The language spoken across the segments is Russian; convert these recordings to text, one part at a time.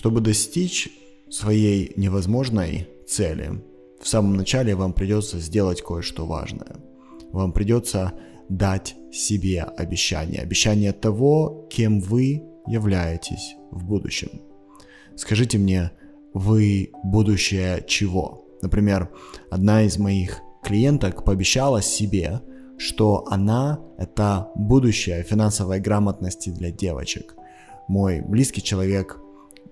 Чтобы достичь своей невозможной цели, в самом начале вам придется сделать кое-что важное. Вам придется дать себе обещание. Обещание того, кем вы являетесь в будущем. Скажите мне, вы будущее чего? Например, одна из моих клиенток пообещала себе, что она – это будущее финансовой грамотности для девочек. Мой близкий человек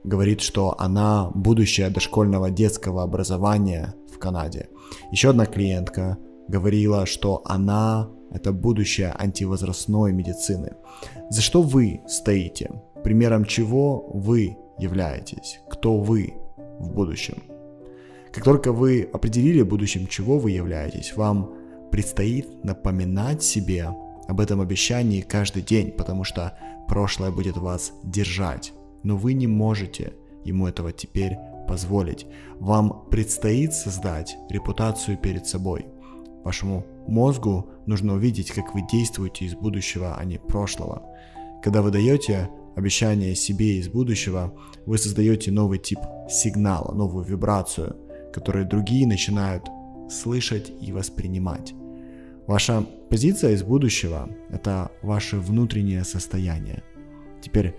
говорит, что она будущее дошкольного детского образования в Канаде. Еще одна клиентка говорила, что она это будущее антивозрастной медицины. За что вы стоите? Примером чего вы являетесь? Кто вы в будущем? Как только вы определили будущем, чего вы являетесь, вам предстоит напоминать себе об этом обещании каждый день, потому что прошлое будет вас держать но вы не можете ему этого теперь позволить. Вам предстоит создать репутацию перед собой. Вашему мозгу нужно увидеть, как вы действуете из будущего, а не прошлого. Когда вы даете обещание себе из будущего, вы создаете новый тип сигнала, новую вибрацию, которую другие начинают слышать и воспринимать. Ваша позиция из будущего – это ваше внутреннее состояние. Теперь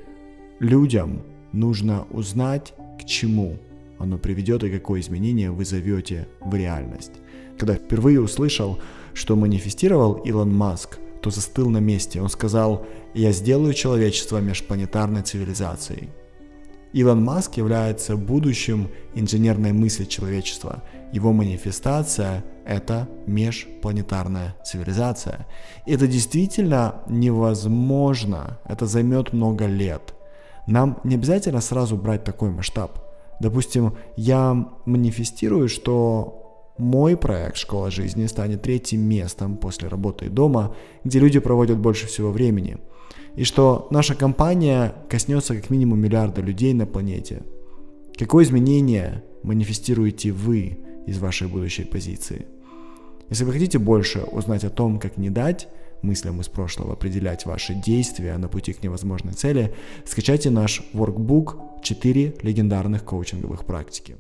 Людям нужно узнать, к чему оно приведет и какое изменение вы зовете в реальность. Когда впервые услышал, что манифестировал Илон Маск, то застыл на месте. Он сказал, я сделаю человечество межпланетарной цивилизацией. Илон Маск является будущим инженерной мысли человечества. Его манифестация – это межпланетарная цивилизация. Это действительно невозможно. Это займет много лет – нам не обязательно сразу брать такой масштаб. Допустим, я манифестирую, что мой проект «Школа жизни» станет третьим местом после работы и дома, где люди проводят больше всего времени. И что наша компания коснется как минимум миллиарда людей на планете. Какое изменение манифестируете вы из вашей будущей позиции? Если вы хотите больше узнать о том, как не дать мыслям из прошлого определять ваши действия на пути к невозможной цели, скачайте наш workbook 4 легендарных коучинговых практики.